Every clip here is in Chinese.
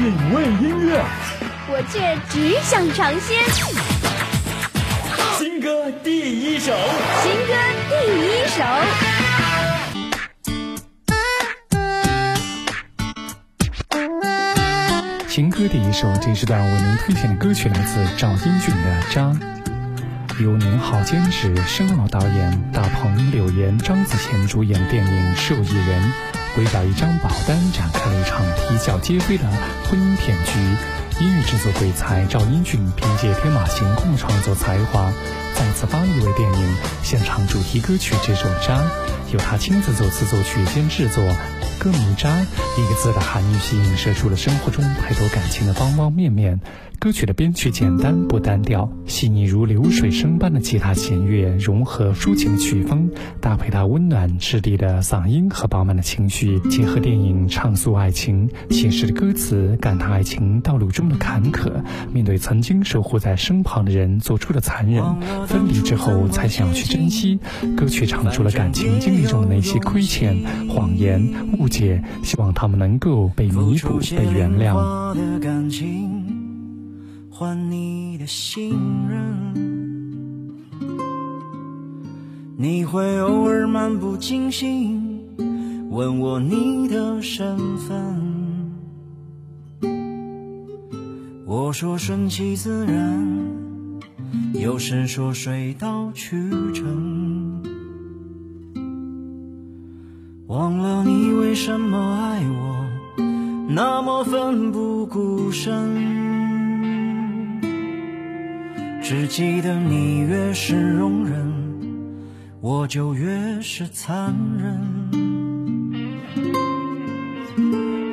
品味音乐，我却只想尝鲜。新歌第一首，新歌第一首。情歌第一首，这是段为您推荐的歌曲，来自赵英俊的《渣》。由宁浩监制，申奥导演，大鹏、柳岩、张子贤主演电影《受益人》，围绕一张保单展开了一场啼笑皆非的婚姻骗局。音乐制作鬼才赵英俊凭借天马行空创作才华，再次发力为电影现场主题歌曲这首《渣》，由他亲自作词作曲兼制作。歌名“渣”一个字的含义是映射出了生活中太多感情的方方面面。歌曲的编曲简单不单调，细腻如流水声般的吉他弦乐融合抒情的曲风，搭配他温暖质地的嗓音和饱满的情绪，结合电影畅诉爱情，写实的歌词感叹爱情道路中的坎坷，面对曾经守护在身旁的人做出的残忍，分离之后才想要去珍惜。歌曲唱出了感情经历中的那些亏欠、谎言、误解，希望他们能够被弥补、被原谅。换你的信任，你会偶尔漫不经心问我你的身份，我说顺其自然，有时说水到渠成，忘了你为什么爱我那么奋不顾身。只记得你越是容忍，我就越是残忍。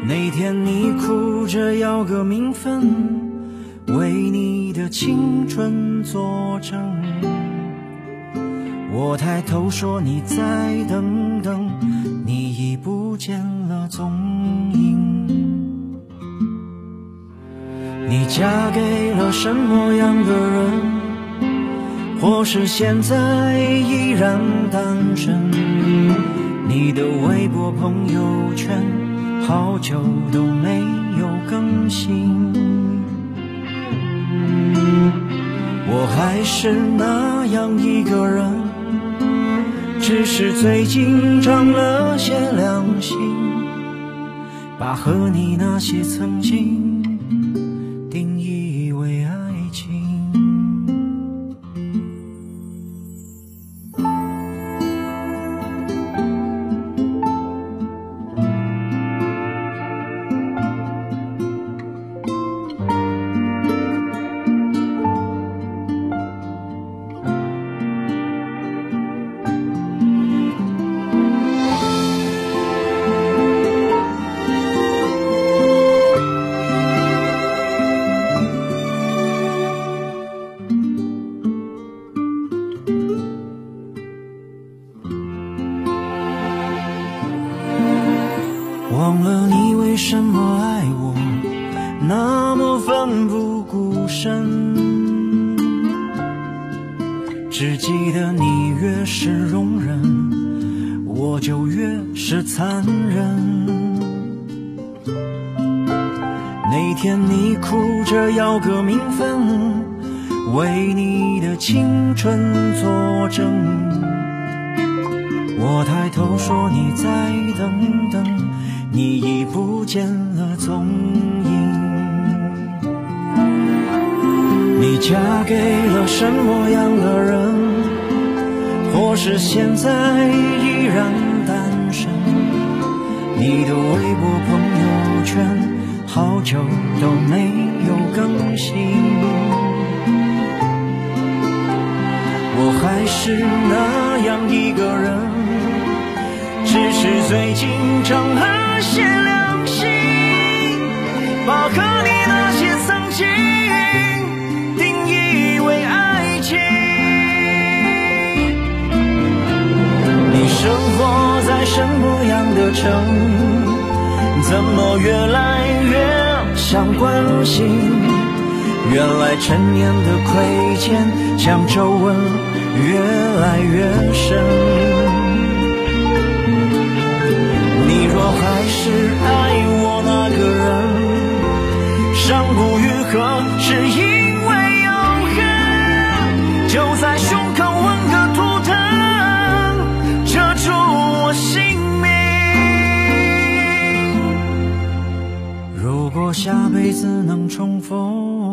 那天你哭着要个名分，为你的青春作证。我抬头说你再等等，你已不见了踪影。你嫁给了什么样的人？或是现在依然单身？你的微博朋友圈好久都没有更新。我还是那样一个人，只是最近长了些良心，把和你那些曾经。深，只记得你越是容忍，我就越是残忍。那天你哭着要个名分，为你的青春作证，我抬头说你再等等。你已不见了踪影，你嫁给了什么样的人？或是现在依然单身？你的微博朋友圈好久都没有更新，我还是那样一个人。只是最近长了些良心，把和你那些曾经什么样的城？怎么越来越想关心？原来陈年的亏欠，像皱纹越来越深。你若还是次能重逢。